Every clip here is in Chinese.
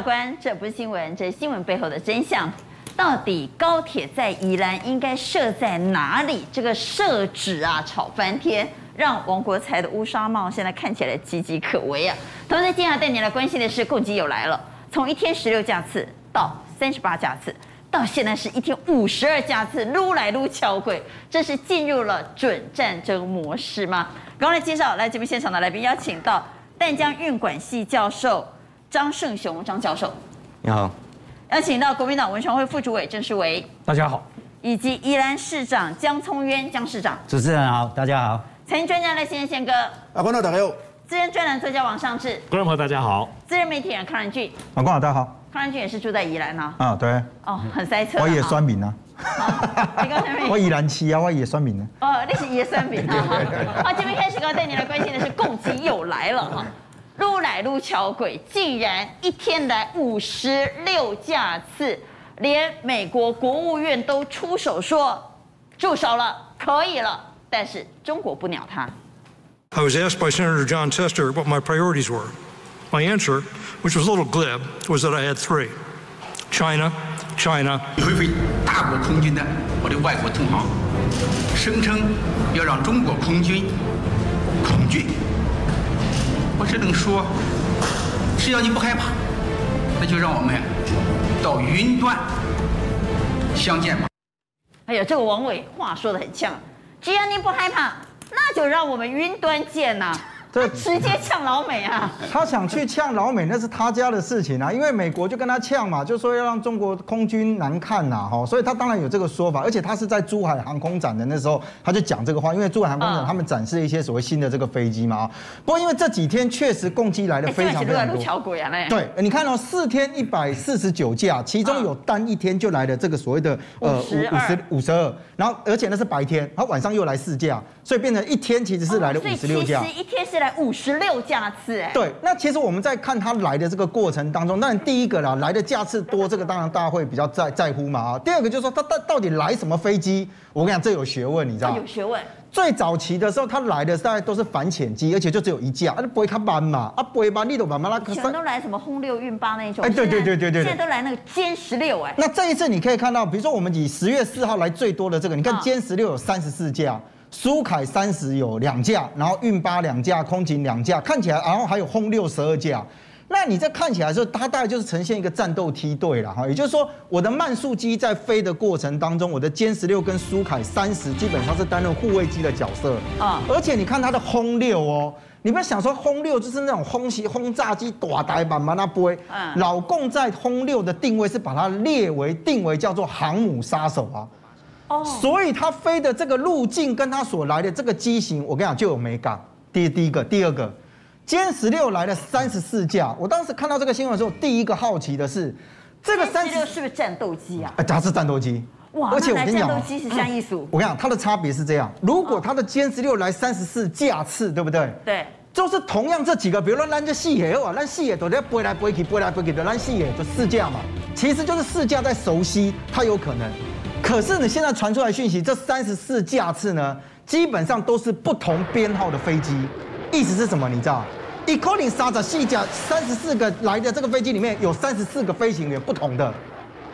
法官，这不是新闻，这是新闻背后的真相。到底高铁在宜兰应该设在哪里？这个设置啊，吵翻天，让王国材的乌纱帽现在看起来岌岌可危啊。同时，接下来带你来关心的是，共机又来了，从一天十六架次到三十八架次，到现在是一天五十二架次，撸来撸翘轨，这是进入了准战争模式吗？刚刚来介绍，来这边现场的来宾，邀请到淡江运管系教授。张胜雄张教授，你好。邀请到国民党文传会副主委郑世维，大家好。以及宜兰市长江聪渊江市长，主持人好，大家好。财经专家赖先生宪哥，啊，观众大家好。资深专栏作家王尚志，观众朋友大家好。资深媒体人康仁俊，啊，观众大家好。康仁俊也是住在宜兰呢。啊，对。哦，很塞车。我也酸民啊。我宜兰七啊，我也酸民啊。哦，你是也酸民啊。好，这边开始，刚带你来关心的是共机又来了哈。撸来撸桥轨，竟然一天来五十六架次，连美国国务院都出手说住手了，可以了，但是中国不鸟他。I was asked by Senator John Tester what my priorities were. My answer, which was a little glib, was that I had three: China, China. 会飞大国空军的我的外国同行，声称要让中国空军恐惧。只能说，只要你不害怕，那就让我们到云端相见吧。哎呀，这个王伟话说的很呛，只要你不害怕，那就让我们云端见呐、这直接呛老美啊！他想去呛老美，那是他家的事情啊。因为美国就跟他呛嘛，就说要让中国空军难看呐，哈。所以他当然有这个说法，而且他是在珠海航空展的那时候，他就讲这个话。因为珠海航空展他们展示一些所谓新的这个飞机嘛。不过因为这几天确实共机来的非常非常多。对，你看哦，四天一百四十九架，其中有单一天就来了这个所谓的呃五十五十二，然后而且那是白天，然后晚上又来四架，所以变成一天其实是来了五十六架。一天是。来五十六架次，哎，对，那其实我们在看他来的这个过程当中，当然第一个啦，来的架次多，这个当然大家会比较在在乎嘛啊。第二个就是说他到到底来什么飞机？我跟你讲，这有学问，你知道吗？有学问。最早期的时候，他来的大概都是反潜机，而且就只有一架，啊，不会开班嘛，啊，不会班，你都慢慢拉。全都来什么轰六运八那种？哎，对对对对对，现在都来那个歼十六，哎。那这一次你可以看到，比如说我们以十月四号来最多的这个，你看歼十六有三十四架。苏凯三十有两架，然后运八两架，空警两架，看起来，然后还有轰六十二架。那你这看起来的时候，它大概就是呈现一个战斗梯队了哈。也就是说，我的慢速机在飞的过程当中，我的歼十六跟苏凯三十基本上是担任护卫机的角色啊。而且你看它的轰六哦，你不要想说轰六就是那种轰袭轰炸机，大台版嘛那不会。老共在轰六的定位是把它列为定为叫做航母杀手啊。所以它飞的这个路径跟它所来的这个机型，我跟你讲就有美感。第第一个，第二个，歼十六来了三十四架。我当时看到这个新闻的时候，第一个好奇的是，这个三十六是不是战斗机啊？哎，它是战斗机。哇，而且我跟你讲，战斗机是像艺术。我跟你讲，它的差别是这样：如果它的歼十六来三十四架次，对不对？对。就是同样这几个，比如说拦着细野哦，拦细野都在飞来飞去，飞来飞去的拦细野就四架嘛。其实就是四架在熟悉，它有可能。可是你现在传出来讯息，这三十四架次呢，基本上都是不同编号的飞机，意思是什么？你知道？一口令杀着细架，三十四个来的这个飞机里面有三十四个飞行员不同的，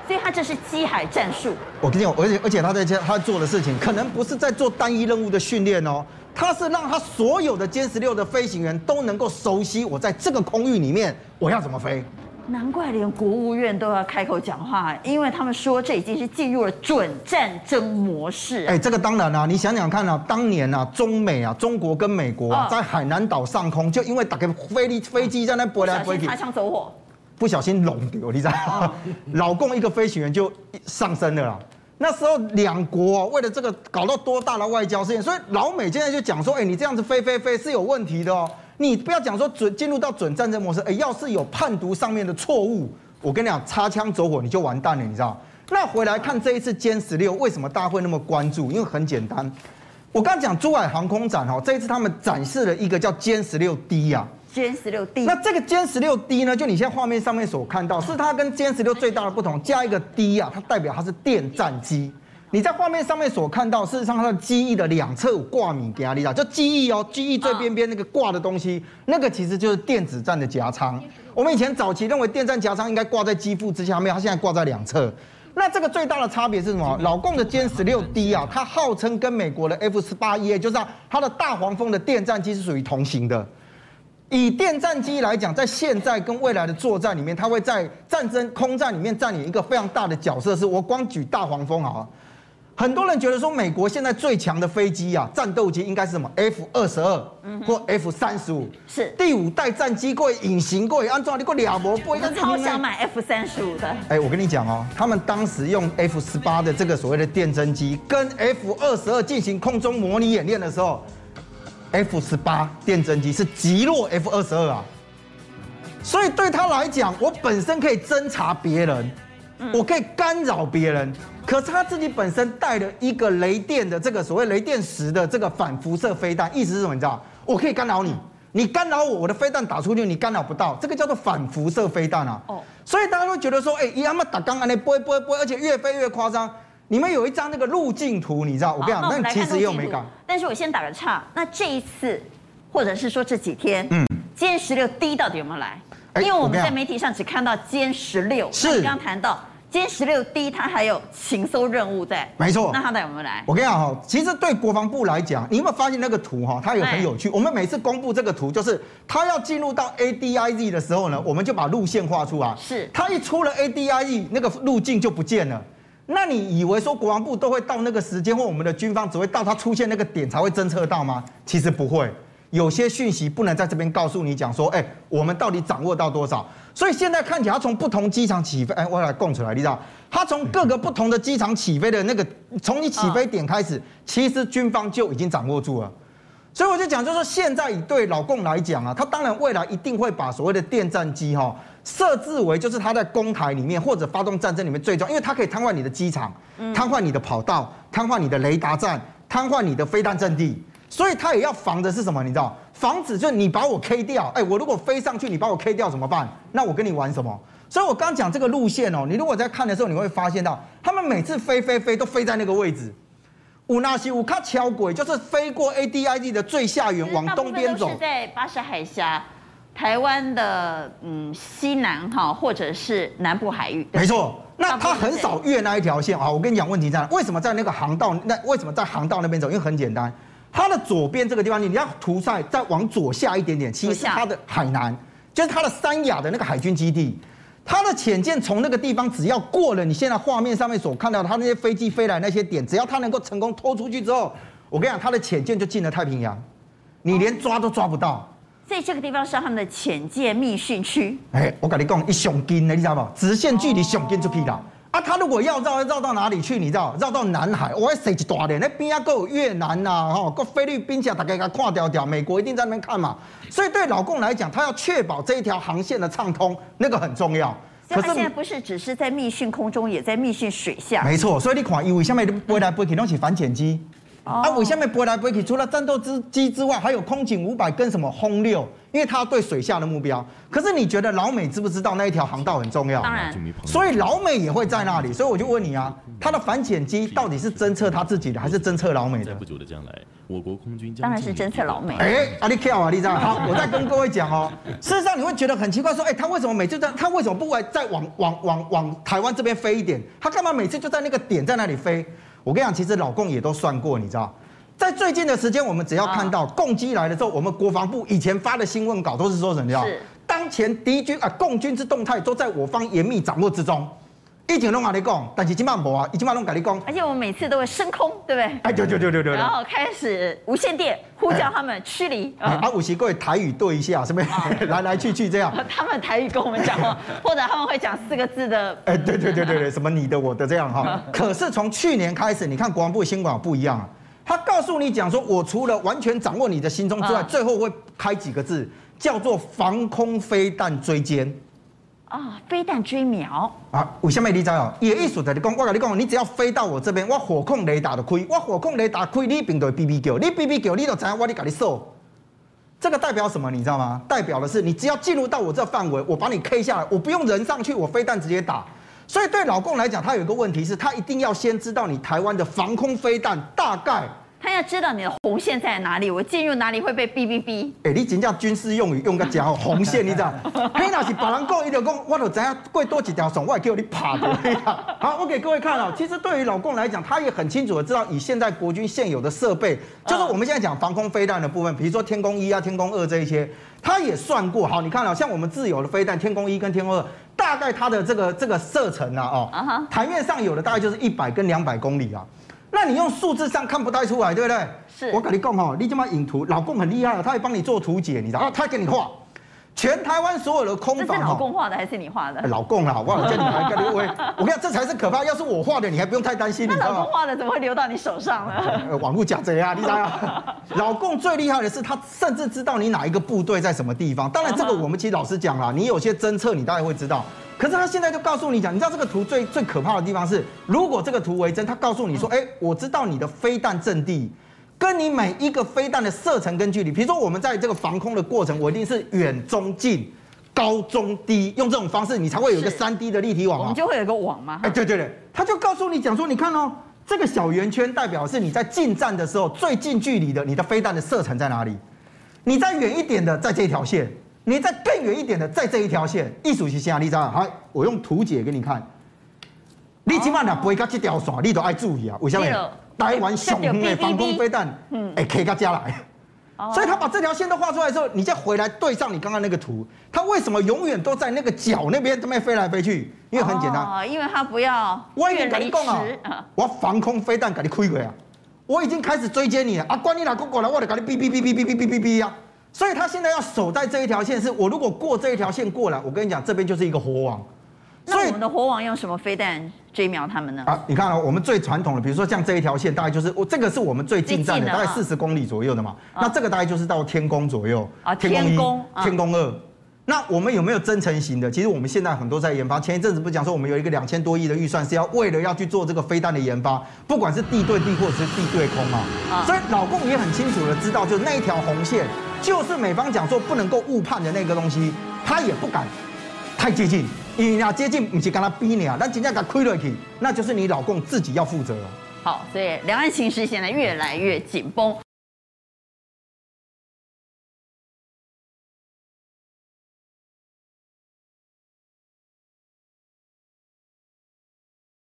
所以他这是机海战术。我跟你讲，而且而且他在他做的事情，可能不是在做单一任务的训练哦，他是让他所有的歼十六的飞行员都能够熟悉我在这个空域里面我要怎么飞。难怪连国务院都要开口讲话，因为他们说这已经是进入了准战争模式。哎，这个当然啊，你想想看啊，当年啊，中美啊，中国跟美国啊，在海南岛上空，就因为打个飞机飞机在那飞来飞去，擦枪走火，不小心弄丢，你知道吗？老共一个飞行员就上升了啦。那时候两国啊，为了这个搞到多大的外交事件，所以老美现在就讲说，哎，你这样子飞飞飞是有问题的哦。你不要讲说准进入到准战争模式，哎，要是有判读上面的错误，我跟你讲，擦枪走火你就完蛋了，你知道？那回来看这一次歼十六，为什么大家会那么关注？因为很简单，我刚讲珠海航空展哦，这一次他们展示了一个叫歼十六 D 啊，歼十六 D。那这个歼十六 D 呢，就你现在画面上面所看到，是它跟歼十六最大的不同，加一个 D 啊，它代表它是电战机。你在画面上面所看到，事实上它的机翼的两侧有挂米给你啦，就机翼哦，机翼最边边那个挂的东西，那个其实就是电子战的夹舱。我们以前早期认为电站夹舱应该挂在机腹之下，没有，它现在挂在两侧。那这个最大的差别是什么？老共的歼十六 D 啊，它号称跟美国的 F 十八 E，就是它的大黄蜂的电战机是属于同型的。以电战机来讲，在现在跟未来的作战里面，它会在战争空战里面占领一个非常大的角色。是我光举大黄蜂啊，很多人觉得说美国现在最强的飞机啊，战斗机应该是什么？F 二十二或 F 三十五，是第五代战机，过隐形过安装，你个俩模不？我超想买 F 三十五的。哎，我跟你讲哦，他们当时用 F 十八的这个所谓的电侦机，跟 F 二十二进行空中模拟演练的时候。F 十八电侦机是击落 F 二十二啊，所以对他来讲，我本身可以侦察别人，我可以干扰别人，可是他自己本身带了一个雷电的这个所谓雷电石的这个反辐射飞弹，意思是什么？你知道？我可以干扰你，你干扰我，我的飞弹打出去，你干扰不到，这个叫做反辐射飞弹啊。哦，所以大家都觉得说，哎，伊阿妈打刚刚那波波波，而且越飞越夸张。你们有一张那个路径图，你知道？我跟你讲，那其实也有美感。但是我先打个岔，那这一次，或者是说这几天，嗯，歼十六 D 到底有没有来？因为我们在媒体上只看到歼十六，是你刚刚谈到歼十六 D，它还有情搜任务在。没错。那它到底有没有来？我跟你讲哈，其实对国防部来讲，你有没有发现那个图哈？它有很有趣。我们每次公布这个图，就是它要进入到 ADIZ 的时候呢，我们就把路线画出来。是。它一出了 ADIZ，那个路径就不见了。那你以为说国防部都会到那个时间，或我们的军方只会到它出现那个点才会侦测到吗？其实不会，有些讯息不能在这边告诉你讲说，哎，我们到底掌握到多少？所以现在看起来，它从不同机场起飞，哎，我来供出来，你知道，它从各个不同的机场起飞的那个，从你起飞点开始，其实军方就已经掌握住了。所以我就讲，就是说现在以对老共来讲啊，他当然未来一定会把所谓的电战机哈。设置为就是他在攻台里面或者发动战争里面最重要，因为它可以瘫痪你的机场，瘫痪你的跑道，瘫痪你的雷达站，瘫痪你的飞弹阵地，所以他也要防的是什么？你知道，防止就是你把我 K 掉，哎，我如果飞上去，你把我 K 掉怎么办？那我跟你玩什么？所以我刚讲这个路线哦，你如果在看的时候，你会发现到他们每次飞飞飞都飞在那个位置，乌纳西乌卡桥轨就是飞过 A D I D 的最下缘往东边走，是在巴士海峡。台湾的嗯西南哈，或者是南部海域，没错。那他很少越那一条线啊。我跟你讲，问题在哪？为什么在那个航道？那为什么在航道那边走？因为很简单，它的左边这个地方，你要图赛再往左下一点点，其实是它的海南，就是它的三亚的那个海军基地。它的潜舰从那个地方，只要过了你现在画面上面所看到的，它那些飞机飞来那些点，只要它能够成功拖出去之后，我跟你讲，它的潜舰就进了太平洋，你连抓都抓不到。所以这个地方是他们的潜舰密训区。哎，我跟你讲，一上近的，你知道吗？直线距离上近就可以了。啊，他如果要绕，要绕到哪里去？你知道？绕到南海，我要塞一大点。那边啊，够越南呐，哈，够菲律宾，大家给他看掉掉。美国一定在那边看嘛。所以对老共来讲，他要确保这一条航线的畅通，那个很重要。可是他现在不是只是在密训空中，也在密训水下。没错，所以你看，因为下面飞来飞去都是反潜机。啊，为什么飞来飞去？除了战斗之机之外，还有空警五百跟什么轰六，因为它要对水下的目标。可是你觉得老美知不知道那一条航道很重要？当然。所以老美也会在那里。所以我就问你啊，它的反潜机到底是侦测他自己的，还是侦测老美的？在不久的将来，我国空军当然是侦测老美。哎，阿里 Q 啊，你知道？好，我再跟各位讲哦。事实上你会觉得很奇怪，说，哎，他为什么每次在？他为什么不会再往往往往台湾这边飞一点？他干嘛每次就在那个点在那里飞？我跟你讲，其实老共也都算过，你知道。在最近的时间，我们只要看到共机来了之后，我们国防部以前发的新闻稿都是说什么当前敌军啊，共军之动态都在我方严密掌握之中。一直拢阿你讲，但是今晚无啊，一今晚拢跟你讲。而且我们每次都会升空，对不对？哎，对对对对对。然后开始无线电呼叫他们驱离。啊，五十各位台语对一下，是不是？来来去去这样。他们台语跟我们讲话，或者他们会讲四个字的。哎，对对对对对，什么你的我的这样哈。可是从去年开始，你看国防部新闻不一样啊。他告诉你讲说，我除了完全掌握你的心中之外，最后会开几个字，叫做防空飞弹追歼。啊，飞弹追瞄。啊，为什么你知道？也意思在你讲，我跟你讲，你只要飞到我这边，我火控雷达就开，我火控雷达开，你并对 BB 叫，你 BB 叫，你就知道我你给你收。这个代表什么？你知道吗？代表的是，你只要进入到我这范围，我把你 K 下来，我不用人上去，我飞弹直接打。所以对老共来讲，他有一个问题是，他一定要先知道你台湾的防空飞弹大概他要知道你的红线在哪里，我进入哪里会被哔哔哔。哎，你真叫军事用语用个假哦，红线你知道？嘿，那是别人讲，伊就讲，我就知影过多几条线，我还叫你爬的。好，我给各位看哦，其实对于老共来讲，他也很清楚的知道，以现在国军现有的设备，就是我们现在讲防空飞弹的部分，比如说天弓一啊、天弓二这一些，他也算过。好，你看哦，像我们自有的飞弹，天弓一跟天弓二，大概它的这个这个射程啊，哦，台面上有的大概就是一百跟两百公里啊。那你用数字上看不太出来，对不对？是。我跟你讲哦，你这么影图，老共很厉害，他会帮你做图解，你知道？他给你画全台湾所有的空房。这是老共画的还是你画的？老共啊，我叫你来跟你我我跟你讲，这才是可怕。要是我画的，你还不用太担心。那老共画的怎么会流到你手上呢？网络假贼啊，你知道？老共最厉害的是，他甚至知道你哪一个部队在什么地方。当然，这个我们其实老实讲啦，你有些侦测，你大概会知道。可是他现在就告诉你讲，你知道这个图最最可怕的地方是，如果这个图为真，他告诉你说，哎，我知道你的飞弹阵地，跟你每一个飞弹的射程跟距离，比如说我们在这个防空的过程，我一定是远、中、近、高、中、低，用这种方式，你才会有一个三 D 的立体网，我们就会有一个网嘛。哎，对对对，他就告诉你讲说，你看哦，这个小圆圈代表是你在近战的时候最近距离的你的飞弹的射程在哪里，你再远一点的在这条线。你再更远一点的，在这一条线，艺术是啥？你知道？好，我用图解给你看。你起码俩不会到这条线，你都爱注意啊。为什么？台湾上空的防空飞弹，嗯，哎，可以到家来。所以他把这条线都画出来之后，你再回来对上你刚刚那个图，他为什么永远都在那个角那边这边飞来飞去？因为很简单，哦，因为他不要。我已经跟你讲啊，我防空飞弹给你开过啊，我已经开始追击你了啊！管你哪个过来，我得给你哔哔哔哔哔哔哔哔呀！所以他现在要守在这一条线，是我如果过这一条线过来，我跟你讲，这边就是一个火网。所以我们的火网用什么飞弹追瞄他们呢？啊，你看哦，我们最传统的，比如说像这一条线，大概就是我这个是我们最近战的，大概四十公里左右的嘛。那这个大概就是到天宫左右啊，天宫一、天宫二。那我们有没有增程型的？其实我们现在很多在研发。前一阵子不是讲说我们有一个两千多亿的预算，是要为了要去做这个飞弹的研发，不管是地对地或者是地对空嘛。所以老共也很清楚的知道，就那一条红线。就是美方讲说不能够误判的那个东西，他也不敢太接近，你要接近不是跟他逼你啊，那人家敢亏了去，那就是你老公自己要负责了。好，所以两岸形势现在越来越紧绷。